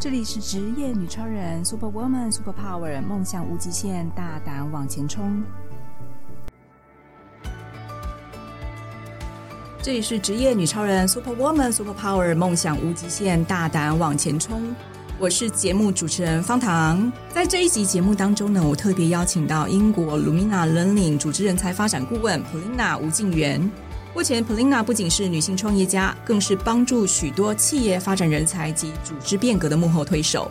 这里是职业女超人，Super Woman，Super Power，梦想无极限，大胆往前冲。这里是职业女超人，Super Woman，Super Power，梦想无极限，大胆往前冲。我是节目主持人方糖。在这一集节目当中呢，我特别邀请到英国 Lumina Learning 组织人才发展顾问 Polina 吴静媛。目前，Polina 不仅是女性创业家，更是帮助许多企业发展人才及组织变革的幕后推手。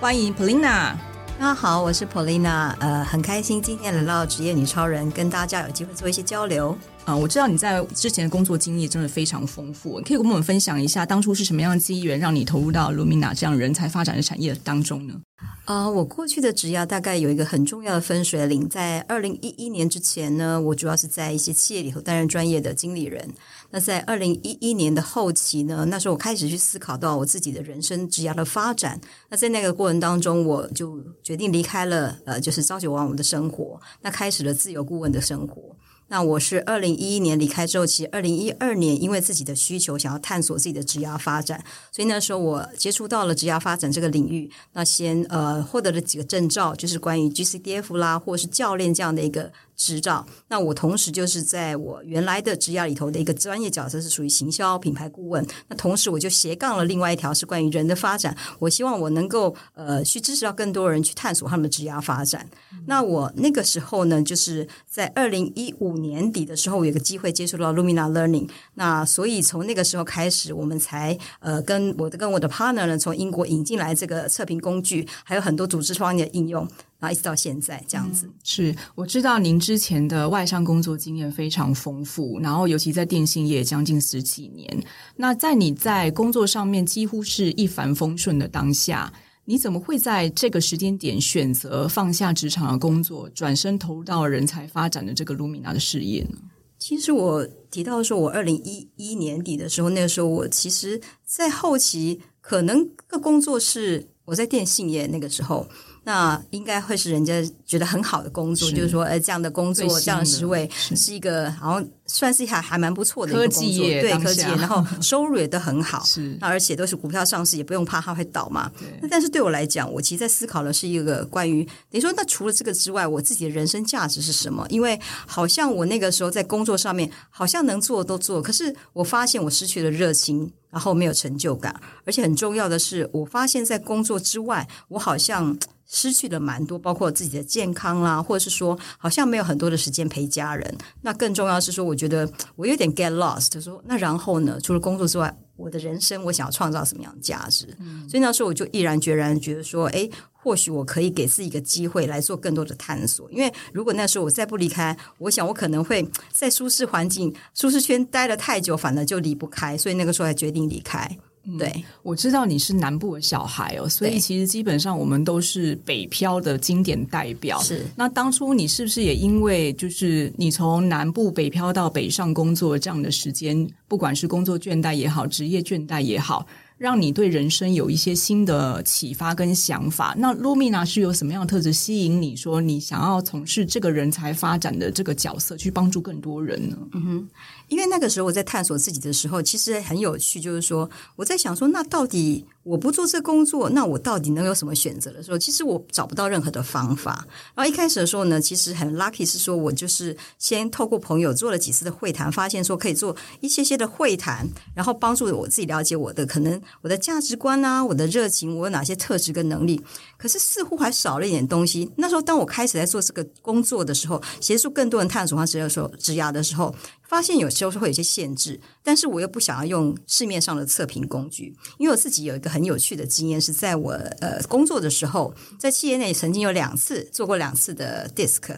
欢迎 Polina。大家好，我是 Polina。呃，很开心今天来到职业女超人，跟大家有机会做一些交流。啊，我知道你在之前的工作经历真的非常丰富，可以跟我们分享一下当初是什么样的机缘让你投入到 Lumina 这样人才发展的产业当中呢？啊、呃，我过去的职业大概有一个很重要的分水岭，在二零一一年之前呢，我主要是在一些企业里头担任专业的经理人。那在二零一一年的后期呢，那时候我开始去思考到我自己的人生职业的发展。那在那个过程当中，我就决定离开了呃，就是朝九晚五的生活，那开始了自由顾问的生活。那我是二零一一年离开之后，其实二零一二年因为自己的需求，想要探索自己的职涯发展，所以那时候我接触到了职涯发展这个领域。那先呃获得了几个证照，就是关于 GCDF 啦，或者是教练这样的一个。执照。那我同时就是在我原来的职涯里头的一个专业角色，是属于行销品牌顾问。那同时我就斜杠了另外一条，是关于人的发展。我希望我能够呃去支持到更多人去探索他们的职涯发展。嗯、那我那个时候呢，就是在二零一五年底的时候，我有个机会接触到 Lumina Learning。那所以从那个时候开始，我们才呃跟我的跟我的 partner 呢，从英国引进来这个测评工具，还有很多组织创业的应用。然后一直到现在这样子，嗯、是我知道您之前的外商工作经验非常丰富，然后尤其在电信业将近十几年。那在你在工作上面几乎是一帆风顺的当下，你怎么会在这个时间点选择放下职场的工作，转身投入到人才发展的这个 Lumina 的事业呢？其实我提到说，我二零一一年底的时候，那个时候我其实在后期可能个工作是我在电信业那个时候。那应该会是人家觉得很好的工作，是就是说，呃，这样的工作，这样的职位是一个，好像算是还还蛮不错的一个工作，对科技业，然后 收入也都很好，是那而且都是股票上市，也不用怕它会倒嘛。那但是对我来讲，我其实在思考的是一个关于，你说那除了这个之外，我自己的人生价值是什么？因为好像我那个时候在工作上面，好像能做都做，可是我发现我失去了热情，然后没有成就感，而且很重要的是，我发现在工作之外，我好像。失去了蛮多，包括自己的健康啦，或者是说，好像没有很多的时间陪家人。那更重要是说，我觉得我有点 get lost。说那然后呢？除了工作之外，我的人生我想要创造什么样的价值？嗯，所以那时候我就毅然决然觉得说，诶，或许我可以给自己一个机会来做更多的探索。因为如果那时候我再不离开，我想我可能会在舒适环境、舒适圈待了太久，反而就离不开。所以那个时候才决定离开。对、嗯，我知道你是南部的小孩哦，所以其实基本上我们都是北漂的经典代表。是，那当初你是不是也因为就是你从南部北漂到北上工作这样的时间，不管是工作倦怠也好，职业倦怠也好，让你对人生有一些新的启发跟想法？那 Lumina 是有什么样的特质吸引你说你想要从事这个人才发展的这个角色，去帮助更多人呢？嗯哼。因为那个时候我在探索自己的时候，其实很有趣，就是说我在想说，那到底我不做这工作，那我到底能有什么选择的时候，其实我找不到任何的方法。然后一开始的时候呢，其实很 lucky 是说我就是先透过朋友做了几次的会谈，发现说可以做一些些的会谈，然后帮助我自己了解我的可能我的价值观啊，我的热情，我有哪些特质跟能力。可是似乎还少了一点东西。那时候当我开始在做这个工作的时候，协助更多人探索他职业的时候，职涯的时候。发现有时候是会有些限制，但是我又不想要用市面上的测评工具，因为我自己有一个很有趣的经验，是在我呃工作的时候，在企业内曾经有两次做过两次的 DISC，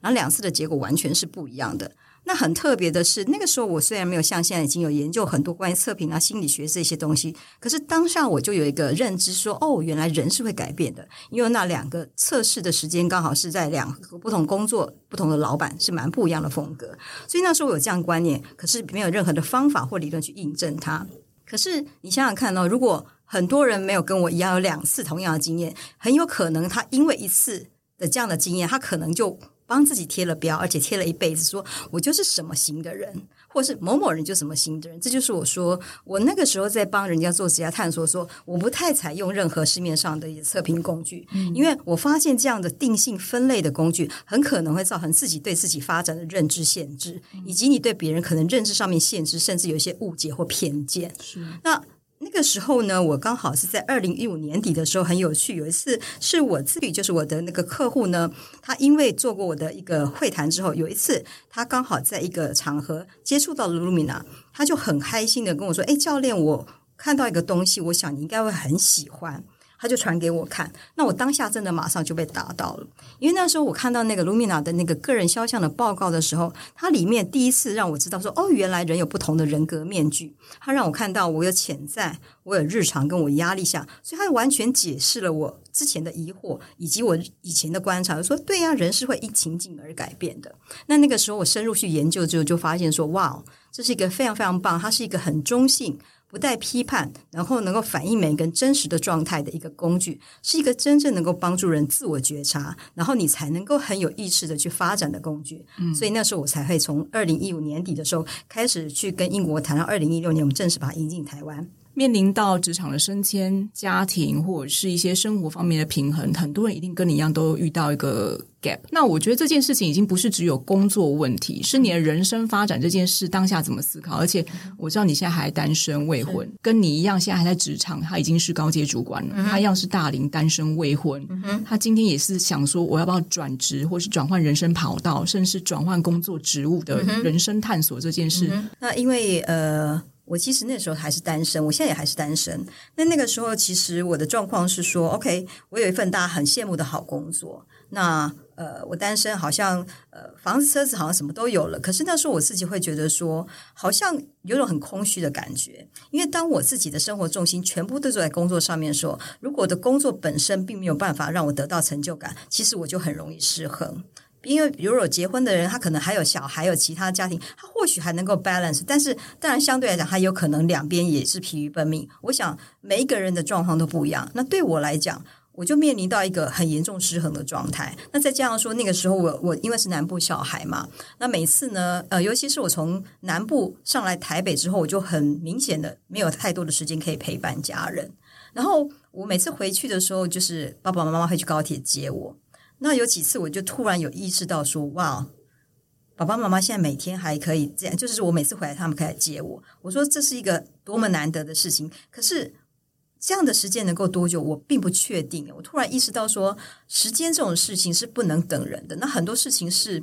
然后两次的结果完全是不一样的。那很特别的是，那个时候我虽然没有像现在已经有研究很多关于测评啊、心理学这些东西，可是当下我就有一个认知说，哦，原来人是会改变的。因为那两个测试的时间刚好是在两个不同工作、不同的老板是蛮不一样的风格，所以那时候我有这样观念，可是没有任何的方法或理论去印证它。可是你想想看哦，如果很多人没有跟我一样有两次同样的经验，很有可能他因为一次的这样的经验，他可能就。帮自己贴了标，而且贴了一辈子说，我就是什么型的人，或是某某人就什么型的人。这就是我说，我那个时候在帮人家做职业探索说，说我不太采用任何市面上的测评工具，嗯、因为我发现这样的定性分类的工具，很可能会造成自己对自己发展的认知限制，嗯、以及你对别人可能认知上面限制，甚至有一些误解或偏见。是那。那个时候呢，我刚好是在二零一五年底的时候，很有趣。有一次是我自己，就是我的那个客户呢，他因为做过我的一个会谈之后，有一次他刚好在一个场合接触到了 Lumina，他就很开心的跟我说：“哎，教练，我看到一个东西，我想你应该会很喜欢。”他就传给我看，那我当下真的马上就被打到了，因为那时候我看到那个 Lumina 的那个个人肖像的报告的时候，它里面第一次让我知道说，哦，原来人有不同的人格面具。它让我看到我有潜在，我有日常，跟我压力下，所以它完全解释了我之前的疑惑以及我以前的观察，说对呀，人是会因情境而改变的。那那个时候我深入去研究之后，就发现说，哇，这是一个非常非常棒，它是一个很中性。不带批判，然后能够反映每个人真实的状态的一个工具，是一个真正能够帮助人自我觉察，然后你才能够很有意识的去发展的工具。嗯，所以那时候我才会从二零一五年底的时候开始去跟英国谈，到二零一六年我们正式把它引进台湾。面临到职场的升迁、家庭或者是一些生活方面的平衡，很多人一定跟你一样都遇到一个 gap。那我觉得这件事情已经不是只有工作问题，是你的人生发展这件事当下怎么思考。而且我知道你现在还单身未婚，跟你一样现在还在职场，他已经是高阶主管了，嗯、他一样是大龄单身未婚。嗯、他今天也是想说，我要不要转职，或是转换人生跑道，甚至是转换工作职务的人生探索这件事。嗯、那因为呃。我其实那时候还是单身，我现在也还是单身。那那个时候，其实我的状况是说，OK，我有一份大家很羡慕的好工作。那呃，我单身，好像呃，房子、车子好像什么都有了。可是那时候我自己会觉得说，好像有种很空虚的感觉。因为当我自己的生活重心全部都在工作上面的时候，如果我的工作本身并没有办法让我得到成就感，其实我就很容易失衡。因为比如有结婚的人，他可能还有小孩，有其他家庭，他或许还能够 balance，但是当然相对来讲，他有可能两边也是疲于奔命。我想每一个人的状况都不一样。那对我来讲，我就面临到一个很严重失衡的状态。那再加上说，那个时候我我因为是南部小孩嘛，那每次呢，呃，尤其是我从南部上来台北之后，我就很明显的没有太多的时间可以陪伴家人。然后我每次回去的时候，就是爸爸妈妈会去高铁接我。那有几次，我就突然有意识到说：“哇，爸爸妈妈现在每天还可以这样，就是我每次回来，他们可以来接我。我说这是一个多么难得的事情。可是这样的时间能够多久，我并不确定。我突然意识到说，时间这种事情是不能等人的。那很多事情是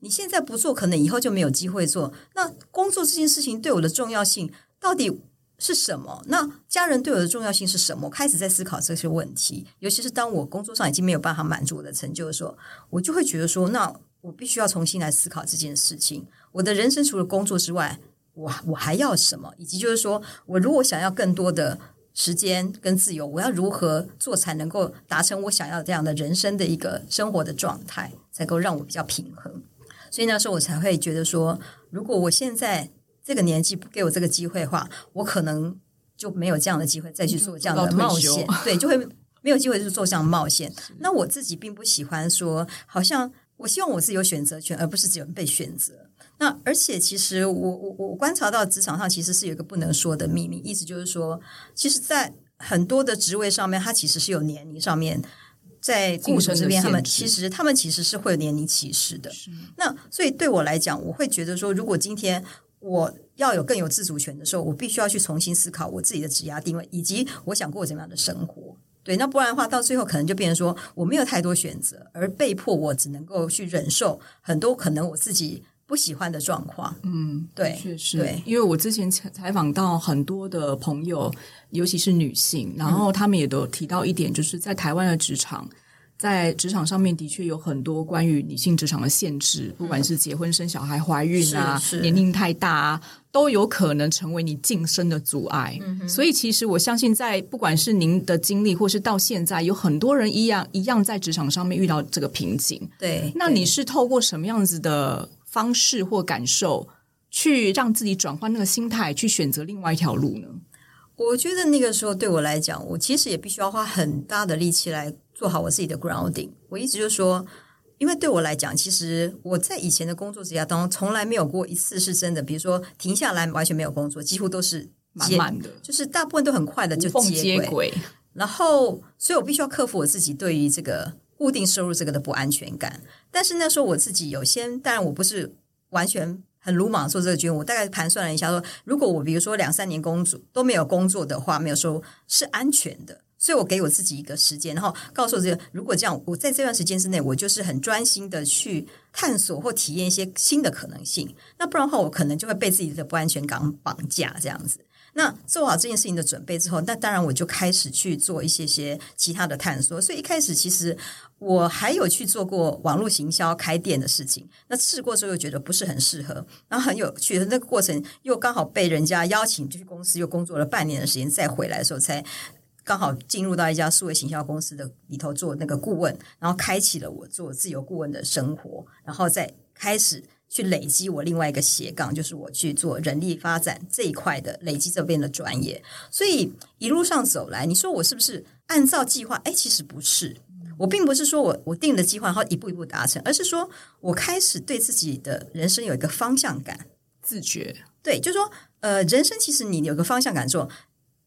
你现在不做，可能以后就没有机会做。那工作这件事情对我的重要性到底？”是什么？那家人对我的重要性是什么？开始在思考这些问题，尤其是当我工作上已经没有办法满足我的成就的时候，我就会觉得说，那我必须要重新来思考这件事情。我的人生除了工作之外，我我还要什么？以及就是说我如果想要更多的时间跟自由，我要如何做才能够达成我想要这样的人生的一个生活的状态，才够让我比较平衡？所以那时候我才会觉得说，如果我现在。这个年纪不给我这个机会的话，我可能就没有这样的机会再去做这样的冒险。对，就会没有机会去做这样的冒险。那我自己并不喜欢说，好像我希望我自己有选择权，而不是只有被选择。那而且，其实我我我观察到职场上其实是有一个不能说的秘密，意思就是说，其实，在很多的职位上面，它其实是有年龄上面，在雇主这边，他们其实他们其实是会有年龄歧视的。那所以对我来讲，我会觉得说，如果今天。我要有更有自主权的时候，我必须要去重新思考我自己的职业定位，以及我想过怎么样的生活。对，那不然的话，到最后可能就变成说我没有太多选择，而被迫我只能够去忍受很多可能我自己不喜欢的状况。嗯，对，确实，对，因为我之前采访到很多的朋友，尤其是女性，然后他们也都提到一点，就是在台湾的职场。在职场上面的确有很多关于女性职场的限制，不管是结婚、生小孩、怀孕啊，年龄太大啊，都有可能成为你晋升的阻碍。嗯、所以，其实我相信，在不管是您的经历，或是到现在，有很多人一样一样在职场上面遇到这个瓶颈。对，那你是透过什么样子的方式或感受，去让自己转换那个心态，去选择另外一条路呢？我觉得那个时候对我来讲，我其实也必须要花很大的力气来做好我自己的 grounding。我一直就说，因为对我来讲，其实我在以前的工作职涯当中，从来没有过一次是真的，比如说停下来完全没有工作，几乎都是满满的，就是大部分都很快的就接轨。然后，所以我必须要克服我自己对于这个固定收入这个的不安全感。但是那时候我自己有先，当然我不是完全很鲁莽做这个决定。我大概盘算了一下说，说如果我比如说两三年工作都没有工作的话，没有收入是安全的。所以我给我自己一个时间，然后告诉我这个，如果这样，我在这段时间之内，我就是很专心的去探索或体验一些新的可能性。那不然的话，我可能就会被自己的不安全感绑架这样子。那做好这件事情的准备之后，那当然我就开始去做一些些其他的探索。所以一开始其实我还有去做过网络行销、开店的事情。那试过之后又觉得不是很适合，然后很有趣的那个过程，又刚好被人家邀请就去公司，又工作了半年的时间，再回来的时候才。刚好进入到一家数位行销公司的里头做那个顾问，然后开启了我做自由顾问的生活，然后再开始去累积我另外一个斜杠，就是我去做人力发展这一块的累积这边的专业。所以一路上走来，你说我是不是按照计划？哎，其实不是，我并不是说我我定了计划然后一步一步达成，而是说我开始对自己的人生有一个方向感，自觉。对，就是说，呃，人生其实你有个方向感之后。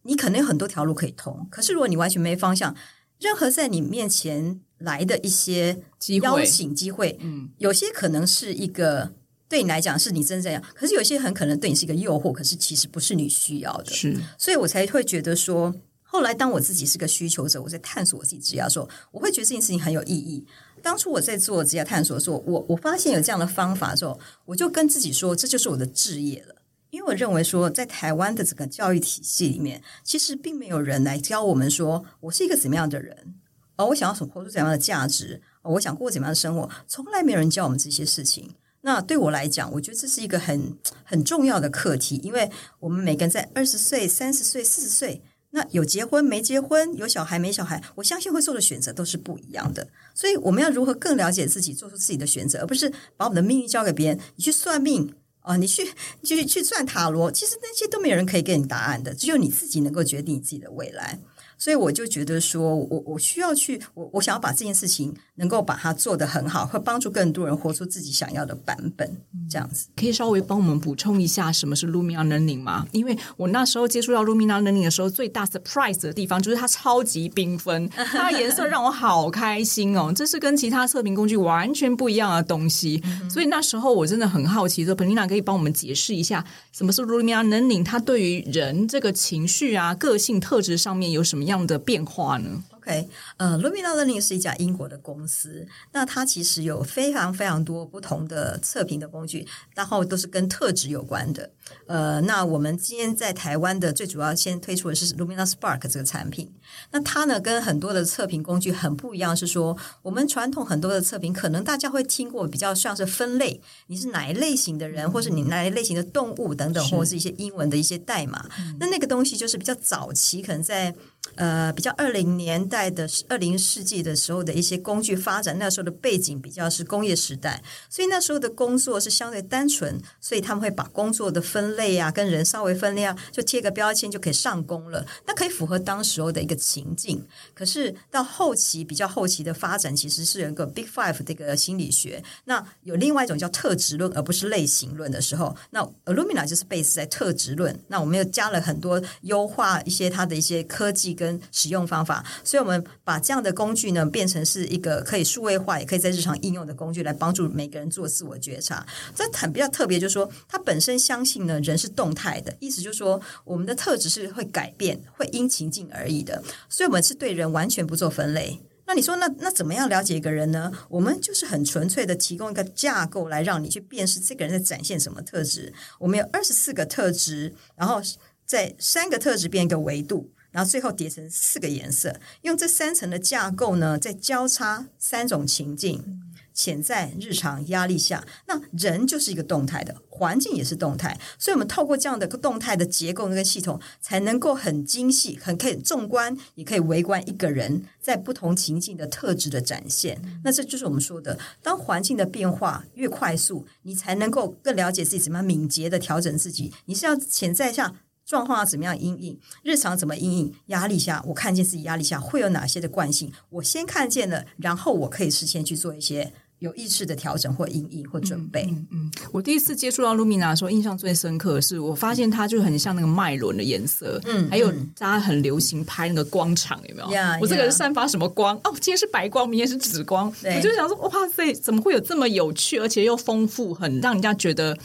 你可能有很多条路可以通，可是如果你完全没方向，任何在你面前来的一些邀请机会，嗯，有些可能是一个对你来讲是你真正要，可是有些很可能对你是一个诱惑，可是其实不是你需要的，是，所以我才会觉得说，后来当我自己是个需求者，我在探索我自己职业的时候，我会觉得这件事情很有意义。当初我在做职业探索的时候，我我发现有这样的方法的时候，我就跟自己说，这就是我的职业了。因为我认为说，在台湾的整个教育体系里面，其实并没有人来教我们说，我是一个怎么样的人，而我想要什么，活出怎样的价值，我想过怎么样的生活，从来没有人教我们这些事情。那对我来讲，我觉得这是一个很很重要的课题，因为我们每个人在二十岁、三十岁、四十岁，那有结婚没结婚，有小孩没小孩，我相信会做的选择都是不一样的。所以我们要如何更了解自己，做出自己的选择，而不是把我们的命运交给别人，你去算命。哦，你去去去转塔罗，其实那些都没有人可以给你答案的，只有你自己能够决定你自己的未来。所以我就觉得说，我我需要去，我我想要把这件事情能够把它做得很好，会帮助更多人活出自己想要的版本。这样子，可以稍微帮我们补充一下什么是 Lumina Learning 吗？因为我那时候接触到 Lumina Learning 的时候，最大 surprise 的地方就是它超级缤纷，它的颜色让我好开心哦！这是跟其他测评工具完全不一样的东西。嗯、所以那时候我真的很好奇，说 Penina 可以帮我们解释一下什么是 Lumina Learning？它对于人这个情绪啊、个性特质上面有什么样？样的变化呢？OK，呃，Lumina Learning 是一家英国的公司，那它其实有非常非常多不同的测评的工具，然后都是跟特质有关的。呃，那我们今天在台湾的最主要先推出的是 Lumina Spark 这个产品。那它呢，跟很多的测评工具很不一样，是说我们传统很多的测评，可能大家会听过比较像是分类，你是哪一类型的人，或是你哪一类型的动物等等，或者是一些英文的一些代码。那那个东西就是比较早期，可能在。呃，比较二零年代的二零世纪的时候的一些工具发展，那时候的背景比较是工业时代，所以那时候的工作是相对单纯，所以他们会把工作的分类啊，跟人稍微分类啊，就贴个标签就可以上工了，那可以符合当时候的一个情境。可是到后期比较后期的发展，其实是有一个 Big Five 这个心理学，那有另外一种叫特质论，而不是类型论的时候，那 Illumina 就是 base 在特质论，那我们又加了很多优化一些它的一些科技。跟使用方法，所以我们把这样的工具呢，变成是一个可以数位化，也可以在日常应用的工具，来帮助每个人做自我觉察。这很比较特别，就是说，它本身相信呢，人是动态的，意思就是说，我们的特质是会改变，会因情境而异的。所以，我们是对人完全不做分类。那你说，那那怎么样了解一个人呢？我们就是很纯粹的提供一个架构，来让你去辨识这个人在展现什么特质。我们有二十四个特质，然后在三个特质变一个维度。然后最后叠成四个颜色，用这三层的架构呢，再交叉三种情境：潜在、日常、压力下。那人就是一个动态的，环境也是动态，所以我们透过这样的动态的结构跟系统，才能够很精细、很可以纵观，也可以围观一个人在不同情境的特质的展现。那这就是我们说的，当环境的变化越快速，你才能够更了解自己怎么样敏捷的调整自己。你是要潜在下。状况要怎么样阴影？日常怎么阴影？压力下，我看见自己压力下会有哪些的惯性？我先看见了，然后我可以事先去做一些有意识的调整或阴影或准备。嗯，嗯，我第一次接触到 Lumina 的时候，印象最深刻的是，我发现它就很像那个脉轮的颜色。嗯，还有大家很流行拍那个光场，有没有？Yeah, 我这个人散发什么光？哦，今天是白光，明天是紫光。我就想说，哇塞，怎么会有这么有趣，而且又丰富，很让人家觉得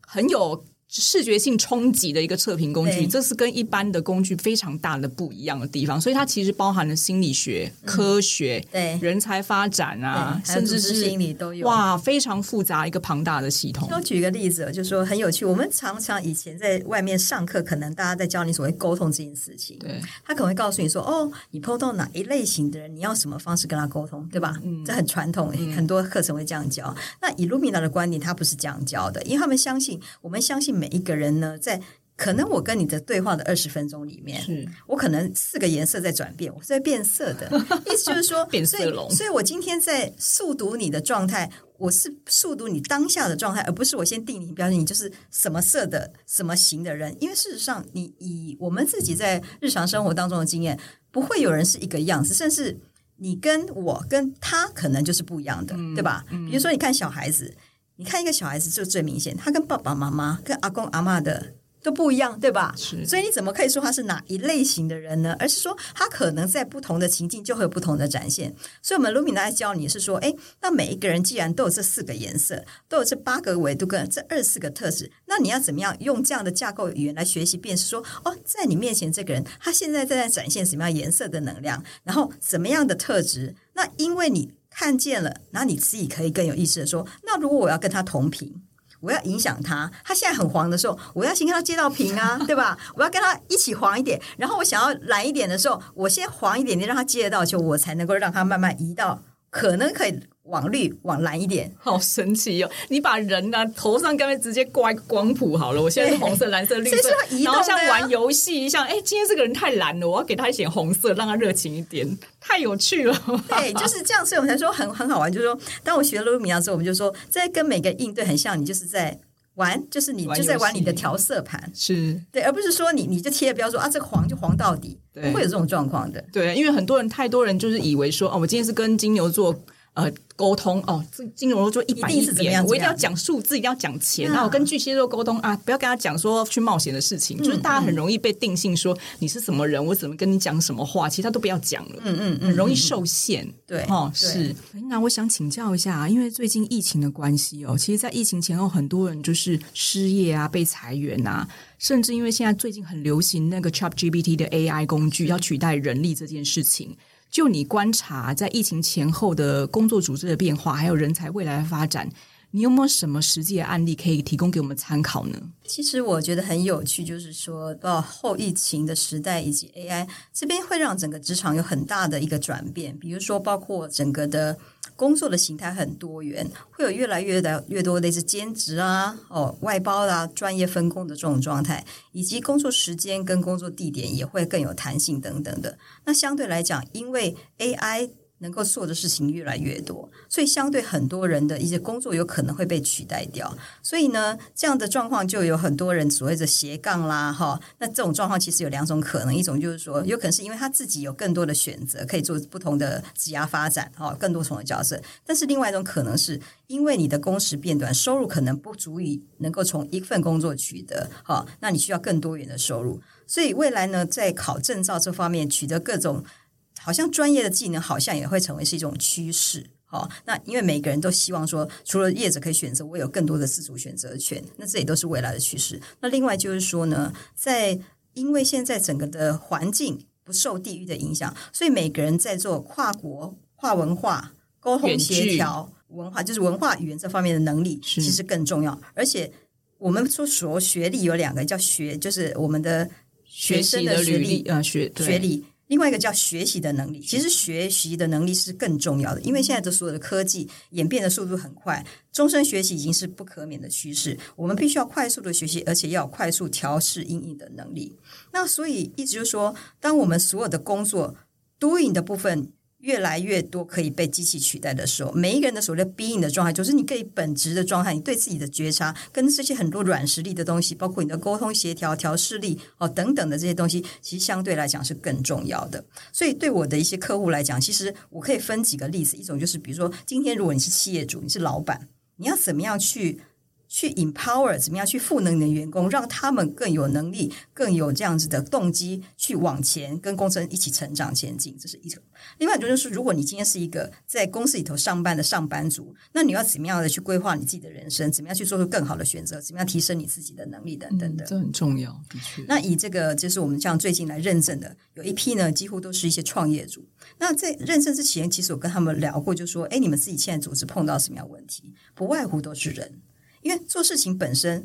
很有。视觉性冲击的一个测评工具，这是跟一般的工具非常大的不一样的地方。所以它其实包含了心理学、科学、对人才发展啊，甚至是心理都有。哇，非常复杂一个庞大的系统。我举一个例子，就是说很有趣。我们常常以前在外面上课，可能大家在教你所谓沟通这件事情。对，他可能会告诉你说：“哦，你碰到哪一类型的人，你要什么方式跟他沟通，对吧？”嗯，这很传统，很多课程会这样教。嗯、那以 Lumina 的观点，他不是这样教的，因为他们相信，我们相信每一个人呢。在可能我跟你的对话的二十分钟里面，是我可能四个颜色在转变，我是在变色的，意思就是说变色龙。所以，我今天在速读你的状态，我是速读你当下的状态，而不是我先定你标准，你就是什么色的、什么型的人。因为事实上，你以我们自己在日常生活当中的经验，不会有人是一个样子，甚至你跟我跟他可能就是不一样的，嗯、对吧？嗯、比如说，你看小孩子。你看一个小孩子就最明显，他跟爸爸妈妈、跟阿公阿嬷的都不一样，对吧？是。所以你怎么可以说他是哪一类型的人呢？而是说他可能在不同的情境就会有不同的展现。所以，我们 Lumina 教你是说，哎，那每一个人既然都有这四个颜色，都有这八个维度跟这二十四个特质，那你要怎么样用这样的架构语言来学习便是说，哦，在你面前这个人他现在正在展现什么样颜色的能量，然后什么样的特质？那因为你。看见了，然后你自己可以更有意识的说：那如果我要跟他同频，我要影响他，他现在很黄的时候，我要先跟他接到频啊，对吧？我要跟他一起黄一点，然后我想要蓝一点的时候，我先黄一点点，让他接得到，就我才能够让他慢慢移到可能可以。往绿往蓝一点，好神奇哦！你把人呢、啊、头上干脆直接挂一个光谱好了。我现在是红色、蓝色、绿色，然后像玩游戏，像哎，今天这个人太蓝了，我要给他一点红色，让他热情一点，太有趣了。对，就是这样，所以我们才说很很好玩。就是说，当我学了 Lumina 之后，我们就说，在跟每个应对很像，你就是在玩，就是你就在玩你的调色盘，是对，而不是说你你就贴了标说啊，这个黄就黄到底，不会有这种状况的。对，因为很多人太多人就是以为说哦，我今天是跟金牛座。呃，沟通哦，这金牛座一百一眼，我一定要讲数字，一定要讲钱。那我跟巨蟹座沟通啊，不要跟他讲说去冒险的事情，就是大家很容易被定性说你是什么人，我怎么跟你讲什么话，其他都不要讲了。嗯嗯嗯，很容易受限。对，哦，是。那我想请教一下，因为最近疫情的关系哦，其实，在疫情前后，很多人就是失业啊，被裁员啊，甚至因为现在最近很流行那个 ChatGPT 的 AI 工具要取代人力这件事情。就你观察，在疫情前后的工作组织的变化，还有人才未来的发展，你有没有什么实际的案例可以提供给我们参考呢？其实我觉得很有趣，就是说到后疫情的时代以及 AI 这边会让整个职场有很大的一个转变，比如说包括整个的。工作的形态很多元，会有越来越的越多类似兼职啊、哦外包、啊、专业分工的这种状态，以及工作时间跟工作地点也会更有弹性等等的。那相对来讲，因为 AI。能够做的事情越来越多，所以相对很多人的一些工作有可能会被取代掉。所以呢，这样的状况就有很多人所谓的斜杠啦，哈。那这种状况其实有两种可能，一种就是说，有可能是因为他自己有更多的选择，可以做不同的职业发展，哈，更多重的角色。但是另外一种可能是因为你的工时变短，收入可能不足以能够从一份工作取得，哈，那你需要更多元的收入。所以未来呢，在考证照这方面取得各种。好像专业的技能好像也会成为是一种趋势，好，那因为每个人都希望说，除了业者可以选择，我有更多的自主选择权，那这也都是未来的趋势。那另外就是说呢，在因为现在整个的环境不受地域的影响，所以每个人在做跨国、跨文化沟通协调、文化就是文化语言这方面的能力，其实更重要。而且我们说所学历有两个，叫学就是我们的学生的学历啊，学学历。另外一个叫学习的能力，其实学习的能力是更重要的，因为现在的所有的科技演变的速度很快，终身学习已经是不可免的趋势。我们必须要快速的学习，而且要快速调试应应的能力。那所以，一直就是说，当我们所有的工作 doing 的部分越来越多可以被机器取代的时候，每一个人的所谓的 being 的状态，就是你可以本质的状态，你对自己的觉察，跟这些很多软实力的东西，包括你的沟通协调、调试力哦等等的这些东西，其实相对来讲是更重要的。所以对我的一些客户来讲，其实我可以分几个例子，一种就是比如说，今天如果你是企业主，你是老板，你要怎么样去？去 empower 怎么样去赋能你的员工，让他们更有能力、更有这样子的动机去往前跟公司一起成长前进，这是一种。另外一种就是，如果你今天是一个在公司里头上班的上班族，那你要怎么样的去规划你自己的人生？怎么样去做出更好的选择？怎么样提升你自己的能力等等的？嗯，这很重要，的确。那以这个就是我们这样最近来认证的，有一批呢，几乎都是一些创业族。那在认证之前，其实我跟他们聊过，就说：哎，你们自己现在组织碰到什么样问题？不外乎都是人。因为做事情本身，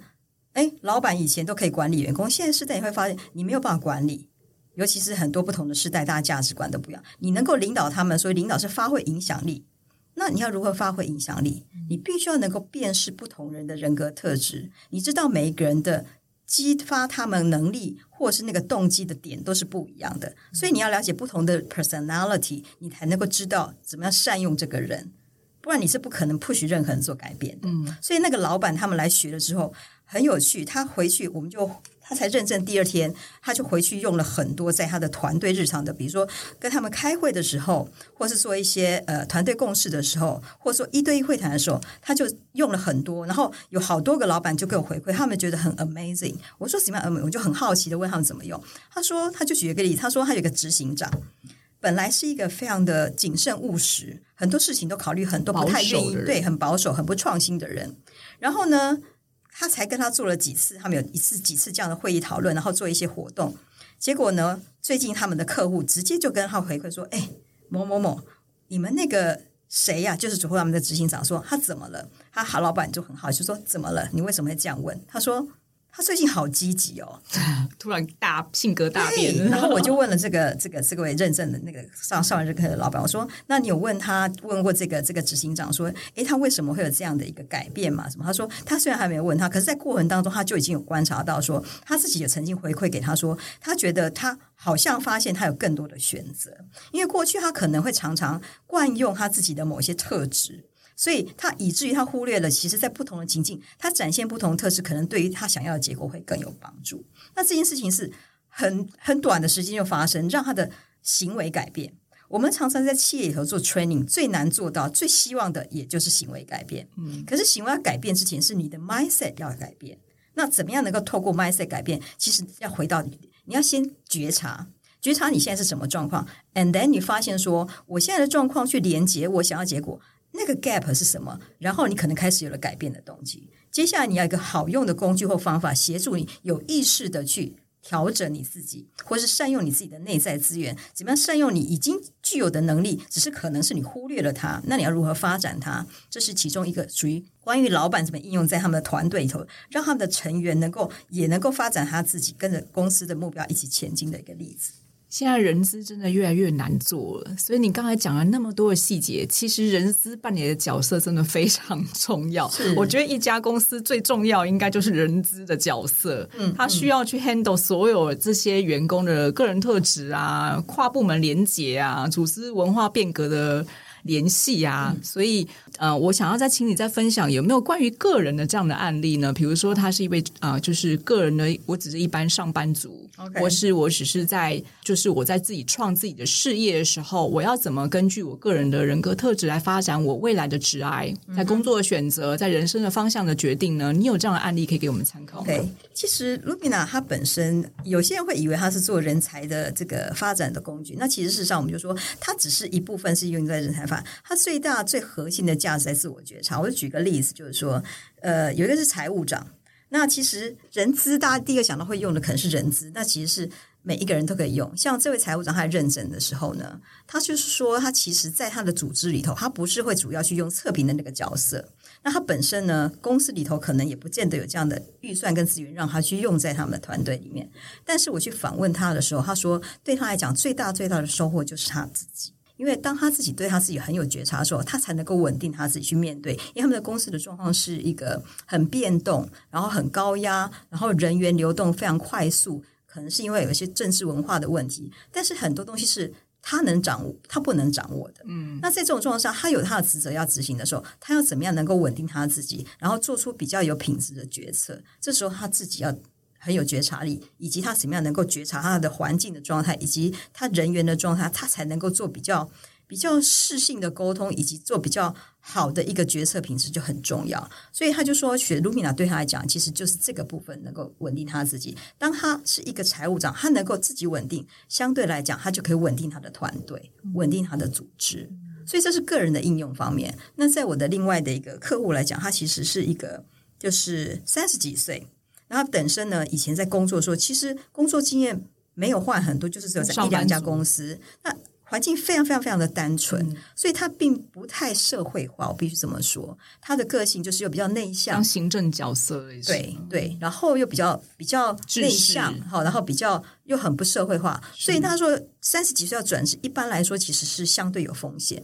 哎，老板以前都可以管理员工，现在时代你会发现你没有办法管理，尤其是很多不同的时代，大家价值观都不一样。你能够领导他们，所以领导是发挥影响力。那你要如何发挥影响力？你必须要能够辨识不同人的人格特质，你知道每一个人的激发他们能力或是那个动机的点都是不一样的，所以你要了解不同的 personality，你才能够知道怎么样善用这个人。不然你是不可能 push 任何人做改变的。嗯，所以那个老板他们来学了之后很有趣，他回去我们就他才认证第二天，他就回去用了很多在他的团队日常的，比如说跟他们开会的时候，或是做一些呃团队共事的时候，或者说一对一会谈的时候，他就用了很多。然后有好多个老板就给我回馈，他们觉得很 amazing。我说什么样？我就很好奇的问他们怎么用。他说他就举一个例子，他说他有一个执行长。本来是一个非常的谨慎务实，很多事情都考虑很多，不太愿意对，很保守、很不创新的人。然后呢，他才跟他做了几次，他们有一次几次这样的会议讨论，然后做一些活动。结果呢，最近他们的客户直接就跟他回馈说：“哎，某某某，你们那个谁呀、啊？就是最后他们的执行长说他怎么了？他好老板就很好，就说怎么了？你为什么会这样问？他说。”他最近好积极哦，突然大性格大变。然后我就问了这个这个这位认证的那个上上完这课的老板，我说：“那你有问他问过这个这个执行长说，诶，他为什么会有这样的一个改变嘛？什么？”他说：“他虽然还没有问他，可是在过程当中他就已经有观察到说，他自己也曾经回馈给他说，他觉得他好像发现他有更多的选择，因为过去他可能会常常惯用他自己的某些特质。”所以他以至于他忽略了，其实，在不同的情境，他展现不同的特质，可能对于他想要的结果会更有帮助。那这件事情是很很短的时间就发生，让他的行为改变。我们常常在企业里头做 training，最难做到、最希望的，也就是行为改变。嗯，可是行为要改变之前，是你的 mindset 要改变。那怎么样能够透过 mindset 改变？其实要回到你，你要先觉察，觉察你现在是什么状况，and then 你发现说，我现在的状况去连接我想要结果。那个 gap 是什么？然后你可能开始有了改变的动机。接下来你要一个好用的工具或方法，协助你有意识的去调整你自己，或是善用你自己的内在资源。怎么样善用你已经具有的能力？只是可能是你忽略了它。那你要如何发展它？这是其中一个属于关于老板怎么应用在他们的团队里头，让他们的成员能够也能够发展他自己，跟着公司的目标一起前进的一个例子。现在人资真的越来越难做了，所以你刚才讲了那么多的细节，其实人资扮演的角色真的非常重要。我觉得一家公司最重要应该就是人资的角色，嗯，他需要去 handle 所有这些员工的个人特质啊、跨部门连结啊、组织文化变革的联系啊，嗯、所以呃，我想要再请你再分享有没有关于个人的这样的案例呢？比如说他是一位啊、呃，就是个人的，我只是一般上班族。或是我只是在，就是我在自己创自己的事业的时候，我要怎么根据我个人的人格特质来发展我未来的职涯，在工作的选择，在人生的方向的决定呢？你有这样的案例可以给我们参考吗？Okay. 其实 Lumina 它本身，有些人会以为它是做人才的这个发展的工具，那其实事实上我们就说，它只是一部分是用在人才他，最大最核心的价值在自我觉察。我就举个例子，就是说，呃，有一个是财务长。那其实人资，大家第一个想到会用的可能是人资，那其实是每一个人都可以用。像这位财务长，他在认证的时候呢，他就是说，他其实在他的组织里头，他不是会主要去用测评的那个角色。那他本身呢，公司里头可能也不见得有这样的预算跟资源让他去用在他们的团队里面。但是我去访问他的时候，他说，对他来讲，最大最大的收获就是他自己。因为当他自己对他自己很有觉察的时候，他才能够稳定他自己去面对。因为他们的公司的状况是一个很变动，然后很高压，然后人员流动非常快速，可能是因为有一些政治文化的问题。但是很多东西是他能掌握，他不能掌握的。嗯，那在这种状况下，他有他的职责要执行的时候，他要怎么样能够稳定他自己，然后做出比较有品质的决策？这时候他自己要很有觉察力，以及他怎么样能够觉察他的环境的状态，以及他人员的状态，他才能够做比较。比较适性的沟通，以及做比较好的一个决策品质就很重要。所以他就说，学 Lumina 对他来讲，其实就是这个部分能够稳定他自己。当他是一个财务长，他能够自己稳定，相对来讲，他就可以稳定他的团队，稳定他的组织。所以这是个人的应用方面。那在我的另外的一个客户来讲，他其实是一个就是三十几岁，然后他本身呢，以前在工作的时候，其实工作经验没有换很多，就是只有在一两家公司。那环境非常非常非常的单纯，嗯、所以他并不太社会化。我必须这么说，他的个性就是又比较内向，当行政角色，对对，然后又比较比较内向，好，然后比较又很不社会化。所以他说三十几岁要转职，一般来说其实是相对有风险。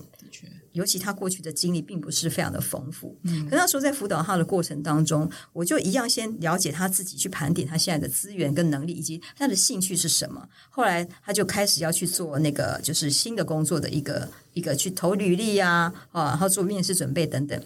尤其他过去的经历并不是非常的丰富，嗯，可那时候在辅导他的过程当中，我就一样先了解他自己，去盘点他现在的资源跟能力，以及他的兴趣是什么。后来他就开始要去做那个就是新的工作的一个一个去投履历啊，啊，然后做面试准备等等。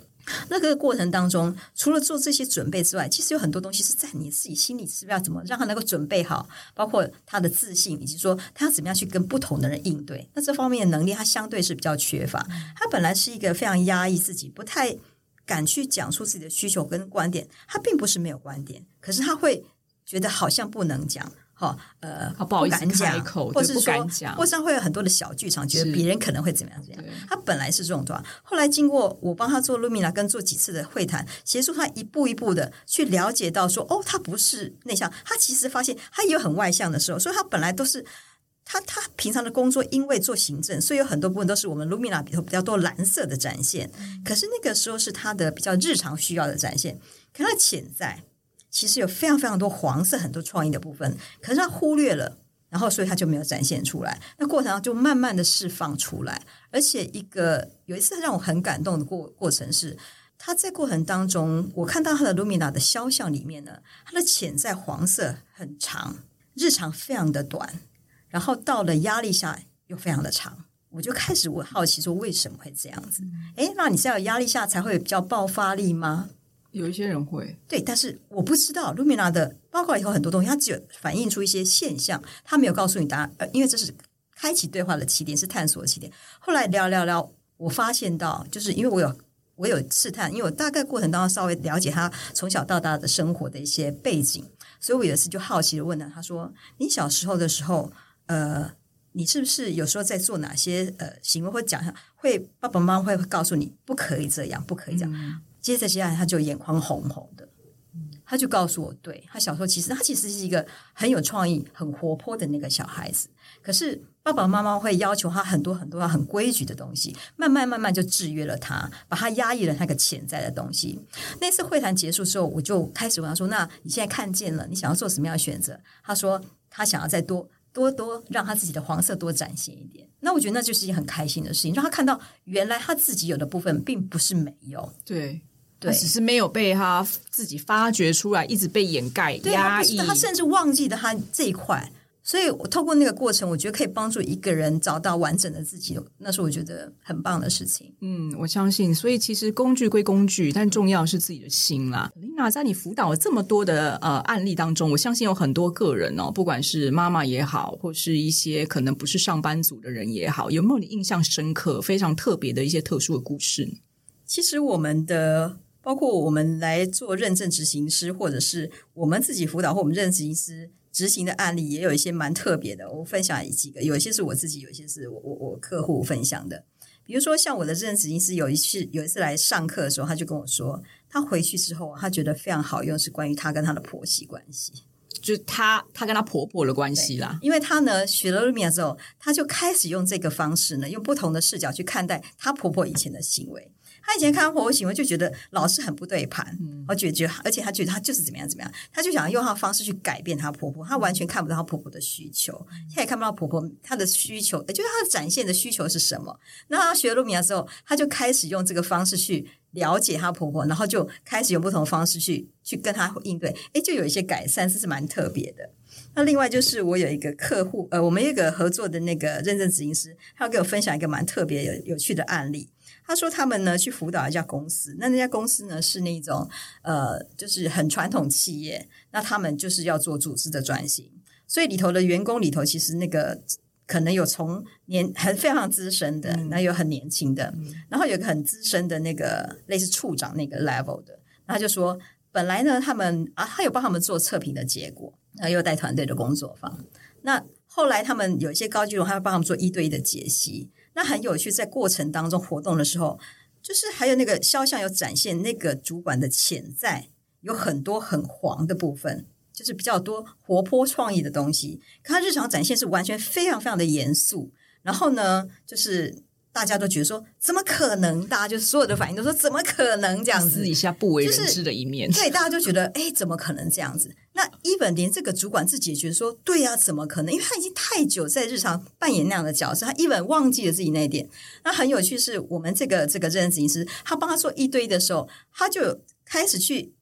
那个过程当中，除了做这些准备之外，其实有很多东西是在你自己心里，是不是要怎么让他能够准备好？包括他的自信，以及说他要怎么样去跟不同的人应对。那这方面的能力，他相对是比较缺乏。他本来是一个非常压抑自己，不太敢去讲出自己的需求跟观点。他并不是没有观点，可是他会觉得好像不能讲。哦，呃，不好意思开口，或是说，或是会有很多的小剧场，觉得别人可能会怎么样怎么样。他本来是这种状态，后来经过我帮他做 Lumina 跟做几次的会谈，协助他一步一步的去了解到说，哦，他不是内向，他其实发现他也有很外向的时候，所以他本来都是他他平常的工作，因为做行政，所以有很多部分都是我们 Lumina 里头比较多蓝色的展现。可是那个时候是他的比较日常需要的展现，可他潜在。其实有非常非常多黄色、很多创意的部分，可是他忽略了，然后所以他就没有展现出来。那过程中就慢慢的释放出来，而且一个有一次让我很感动的过过程是，他在过程当中，我看到他的 Lumina 的肖像里面呢，他的潜在黄色很长，日常非常的短，然后到了压力下又非常的长，我就开始我好奇说为什么会这样子？诶，那你是要压力下才会比较爆发力吗？有一些人会对，但是我不知道 Lumina 的包括以后很多东西，它只有反映出一些现象，它没有告诉你答案。呃，因为这是开启对话的起点，是探索的起点。后来聊聊聊，我发现到，就是因为我有我有试探，因为我大概过程当中稍微了解他从小到大的生活的一些背景，所以我有一次就好奇的问他，他说：“你小时候的时候，呃，你是不是有时候在做哪些呃行为，或讲会爸爸妈妈会告诉你不可以这样，不可以这样？”接着接下来，他就眼眶红红的，他就告诉我，对，他小时候其实他其实是一个很有创意、很活泼的那个小孩子。可是爸爸妈妈会要求他很多很多很规矩的东西，慢慢慢慢就制约了他，把他压抑了那个潜在的东西。那次会谈结束之后，我就开始问他说：“那你现在看见了，你想要做什么样的选择？”他说：“他想要再多多多让他自己的黄色多展现一点。”那我觉得那就是一件很开心的事情，让他看到原来他自己有的部分并不是没有。对。对，只是没有被他自己发掘出来，一直被掩盖、压抑。他甚至忘记了他这一块，所以我透过那个过程，我觉得可以帮助一个人找到完整的自己，那是我觉得很棒的事情。嗯，我相信。所以其实工具归工具，但重要是自己的心啦。Lumina，在你辅导了这么多的呃案例当中，我相信有很多个人哦，不管是妈妈也好，或是一些可能不是上班族的人也好，有没有你印象深刻、非常特别的一些特殊的故事？其实我们的。包括我们来做认证执行师，或者是我们自己辅导或我们认证执行师执行的案例，也有一些蛮特别的。我分享几个，有一些是我自己，有一些是我我我客户分享的。比如说，像我的认证执行师有一次有一次来上课的时候，他就跟我说，他回去之后，他觉得非常好用，是关于他跟他的婆媳关系，就是他他跟他婆婆的关系啦。因为他呢学了 Lumina 之后，他就开始用这个方式呢，用不同的视角去看待他婆婆以前的行为。他以前看到婆婆行为就觉得老是很不对盘，而觉得，而且他觉得他就是怎么样怎么样，他就想要用他的方式去改变她婆婆，她完全看不到她婆婆的需求，她也看不到婆婆她的需求，也就是她展现的需求是什么。那他学露米亚之后，她就开始用这个方式去了解她婆婆，然后就开始用不同的方式去去跟她应对，诶，就有一些改善，这是蛮特别的。那另外就是我有一个客户，呃，我们有一个合作的那个认证执行师，他要给我分享一个蛮特别有有趣的案例。他说他们呢去辅导一家公司，那那家公司呢是那种呃，就是很传统企业，那他们就是要做组织的转型，所以里头的员工里头其实那个可能有从年很非常资深的，那有很年轻的，然后有个很资深的那个类似处长那个 level 的，他就说本来呢他们啊，他有帮他们做测评的结果。然后又带团队的工作坊，那后来他们有一些高级主管，他要帮他们做一对一的解析。那很有趣，在过程当中活动的时候，就是还有那个肖像有展现那个主管的潜在，有很多很黄的部分，就是比较多活泼创意的东西。可他日常展现是完全非常非常的严肃。然后呢，就是。大家都觉得说怎么可能？大家就所有的反应都说怎么可能这样子？私底下不为人知的一面，就是、对，大家就觉得哎，怎么可能这样子？那 even 连这个主管自己也觉得说，对呀、啊，怎么可能？因为他已经太久在日常扮演那样的角色，他 even 忘记了自己那一点。那很有趣，是我们这个这个认证执行师，他帮他做一对一的时候，他就开始去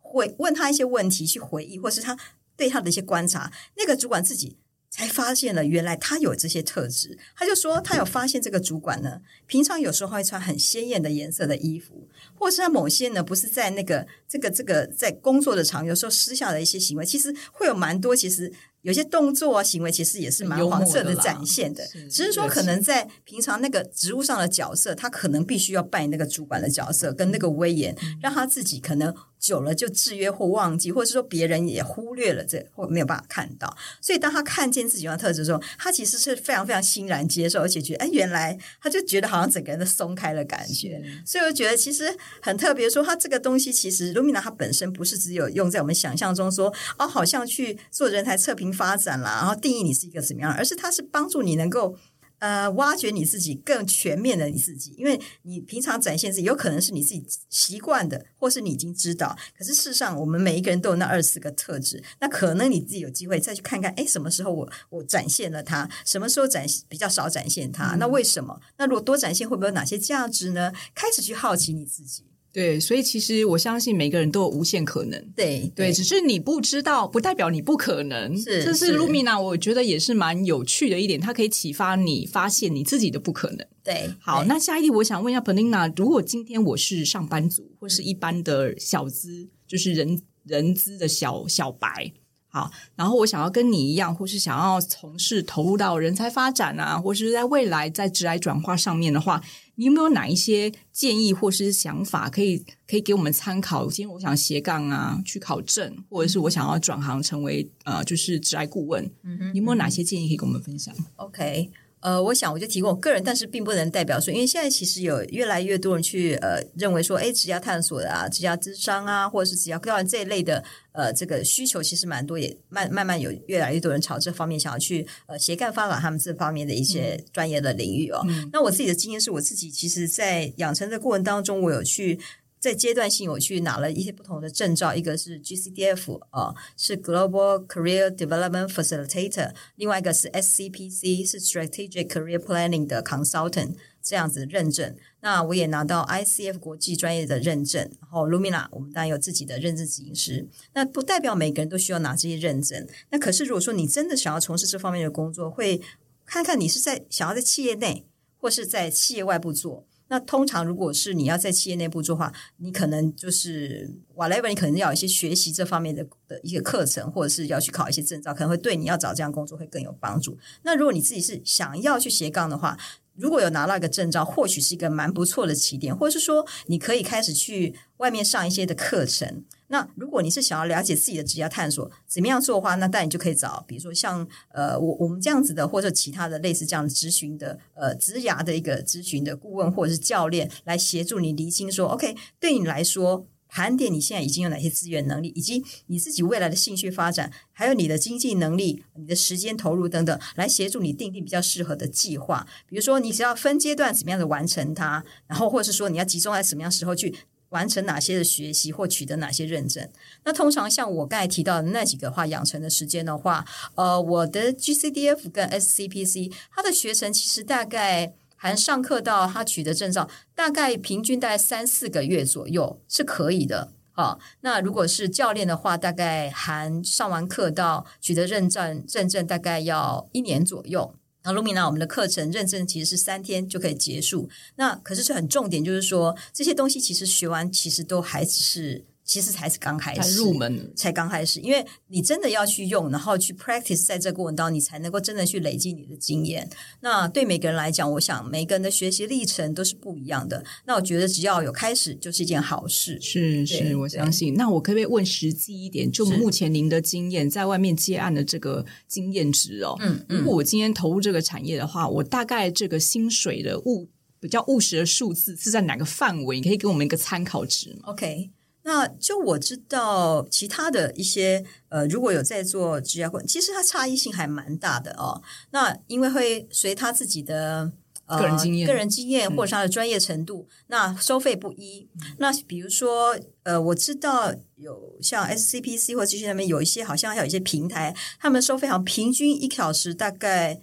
回问他一些问题，去回忆，或是他对他的一些观察。那个主管自己。才发现了，原来他有这些特质。他就说，他有发现这个主管呢，平常有时候会穿很鲜艳的颜色的衣服，或是他某些呢，不是在那个这个这个在工作的场，有时候私下的一些行为，其实会有蛮多，其实。有些动作啊，行为其实也是蛮黄色的展现的，是只是说可能在平常那个职务上的角色，他可能必须要扮演那个主管的角色，跟那个威严，嗯、让他自己可能久了就制约或忘记，或者是说别人也忽略了这，或没有办法看到。所以当他看见自己的特质的时候，他其实是非常非常欣然接受，而且觉得哎，原来他就觉得好像整个人都松开了感觉。所以我觉得其实很特别，说他这个东西其实 Lumina 它本身不是只有用在我们想象中说哦，好像去做人才测评。发展啦，然后定义你是一个怎么样，而是它是帮助你能够呃挖掘你自己更全面的你自己，因为你平常展现自己有可能是你自己习惯的，或是你已经知道，可是事实上我们每一个人都有那二十四个特质，那可能你自己有机会再去看看，哎，什么时候我我展现了它，什么时候展比较少展现它，那为什么？那如果多展现会不会有哪些价值呢？开始去好奇你自己。对，所以其实我相信每个人都有无限可能。对对，对，只是你不知道，不代表你不可能。是，这是 Lumina，我觉得也是蛮有趣的一点，它可以启发你发现你自己的不可能。对，好，那下一题我想问一下 Penina，如果今天我是上班族或是一般的小资，就是人人资的小小白。好，然后我想要跟你一样，或是想要从事投入到人才发展啊，或是在未来在职来转化上面的话，你有没有哪一些建议或是想法可以可以给我们参考？今天我想斜杠啊，去考证，或者是我想要转行成为呃，就是职来顾问，嗯哼，你有没有哪些建议可以跟我们分享？OK。呃，我想我就提供我个人，但是并不能代表说，因为现在其实有越来越多人去呃认为说，哎，职业探索的啊，职业智商啊，或者是职业教育这一类的呃这个需求其实蛮多，也慢慢慢有越来越多人朝这方面想要去呃斜杠发展他们这方面的一些专业的领域哦。嗯、那我自己的经验是我自己其实，在养成的过程当中，我有去。在阶段性，我去拿了一些不同的证照，一个是 GCDF 啊、呃，是 Global Career Development Facilitator，另外一个是 SCPC，是 Strategic Career Planning 的 Consultant 这样子认证。那我也拿到 ICF 国际专业的认证，然后 Lumina 我们当然有自己的认证执行师。那不代表每个人都需要拿这些认证。那可是如果说你真的想要从事这方面的工作，会看看你是在想要在企业内或是在企业外部做。那通常，如果是你要在企业内部做的话，你可能就是 whatever，你可能要一些学习这方面的的一个课程，或者是要去考一些证照，可能会对你要找这样工作会更有帮助。那如果你自己是想要去斜杠的话，如果有拿到一个证照，或许是一个蛮不错的起点，或者是说你可以开始去外面上一些的课程。那如果你是想要了解自己的职业探索怎么样做的话，那当然你就可以找，比如说像呃我我们这样子的，或者其他的类似这样的咨询的呃职涯的一个咨询的顾问或者是教练来协助你厘清说，OK，对你来说盘点你现在已经有哪些资源能力，以及你自己未来的兴趣发展，还有你的经济能力、你的时间投入等等，来协助你订定比较适合的计划。比如说，你只要分阶段怎么样的完成它，然后或者是说你要集中在什么样时候去完成哪些的学习或取得哪些认证。那通常像我刚才提到的那几个话，养成的时间的话，呃，我的 GCDF 跟 SCPC，它的学程其实大概。含上课到他取得证照，大概平均大概三四个月左右是可以的啊。那如果是教练的话，大概含上完课到取得认证认证，大概要一年左右。那露米娜我们的课程认证其实是三天就可以结束。那可是是很重点，就是说这些东西其实学完，其实都还只是。其实才是刚开始入门，才刚开始，因为你真的要去用，然后去 practice，在这个过程当中，你才能够真的去累积你的经验。那对每个人来讲，我想每个人的学习历程都是不一样的。那我觉得只要有开始，就是一件好事。是是，我相信。那我可不可以问实际一点？就目前您的经验，在外面接案的这个经验值哦，嗯，嗯，如果我今天投入这个产业的话，我大概这个薪水的务比较务实的数字是在哪个范围？你可以给我们一个参考值吗？OK。那就我知道，其他的一些呃，如果有在做职业顾问，其实它差异性还蛮大的哦。那因为会随他自己的呃个人经验、个人经验或者他的专业程度，嗯、那收费不一。嗯、那比如说呃，我知道有像 SCPC 或者这些上面有一些，好像还有一些平台，他们收费好像平均一小时大概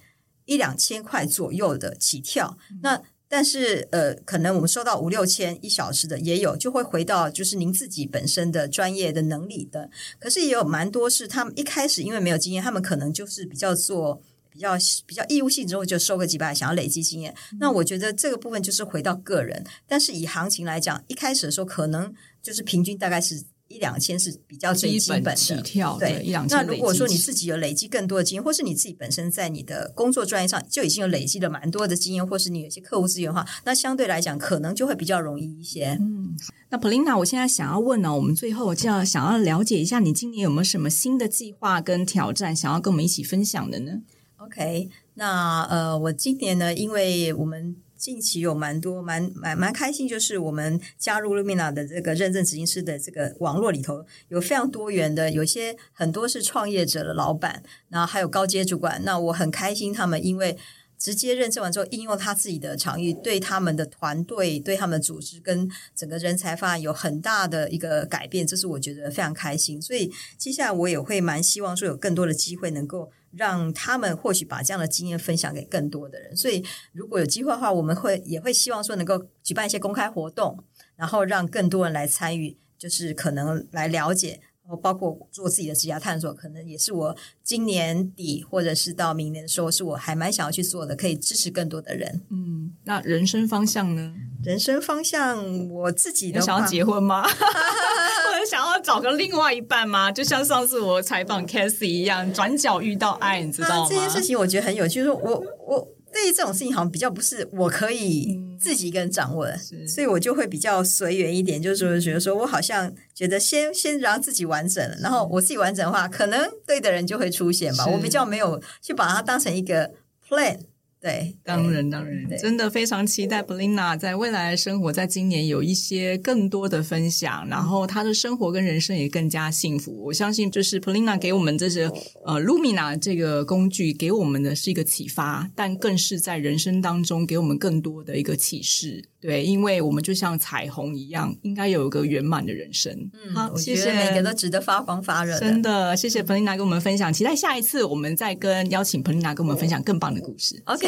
一两千块左右的起跳。嗯、那但是，呃，可能我们收到五六千一小时的也有，就会回到就是您自己本身的专业的能力的。可是也有蛮多是他们一开始因为没有经验，他们可能就是比较做比较比较义务性之后就收个几百，想要累积经验。嗯、那我觉得这个部分就是回到个人。但是以行情来讲，一开始的时候可能就是平均大概是。一两千是比较最基本的起跳，对，对一两千。那如果说你自己有累积更多的经验，或是你自己本身在你的工作专业上就已经有累积了蛮多的经验，或是你有些客户资源的话，那相对来讲可能就会比较容易一些。嗯，那 Polina，我现在想要问呢，我们最后就要想要了解一下，你今年有没有什么新的计划跟挑战，想要跟我们一起分享的呢？OK，那呃，我今年呢，因为我们。近期有蛮多蛮蛮蛮开心，就是我们加入 Lumina 的这个认证执行师的这个网络里头，有非常多元的，有些很多是创业者的老板，然后还有高阶主管。那我很开心，他们因为直接认证完之后，应用他自己的场域，对他们的团队、对他们的组织跟整个人才发展有很大的一个改变，这是我觉得非常开心。所以接下来我也会蛮希望说，有更多的机会能够。让他们或许把这样的经验分享给更多的人，所以如果有机会的话，我们会也会希望说能够举办一些公开活动，然后让更多人来参与，就是可能来了解，包括做自己的职业探索，可能也是我今年底或者是到明年的时候，是我还蛮想要去做的，可以支持更多的人。嗯，那人生方向呢？人生方向，我自己的想要结婚吗？或者想要找个另外一半吗？就像上次我采访 Cathy 一样，转角遇到爱，你知道吗？啊、这件事情我觉得很有趣。就是我我对于这种事情好像比较不是我可以自己一个人掌握的，嗯、所以我就会比较随缘一点。就是，觉得说我好像觉得先先让自己完整，然后我自己完整的话，可能对的人就会出现吧。我比较没有去把它当成一个 plan。对，当然当然，真的非常期待 Polina 在未来的生活，在今年有一些更多的分享，然后她的生活跟人生也更加幸福。我相信，就是 Polina 给我们这些呃 Lumina 这个工具给我们的是一个启发，但更是在人生当中给我们更多的一个启示。对，因为我们就像彩虹一样，应该有一个圆满的人生。嗯，好，谢谢，每个都值得发光发热。真的，谢谢 Polina 跟我们分享，期待下一次我们再跟邀请 Polina 跟我们分享更棒的故事。OK，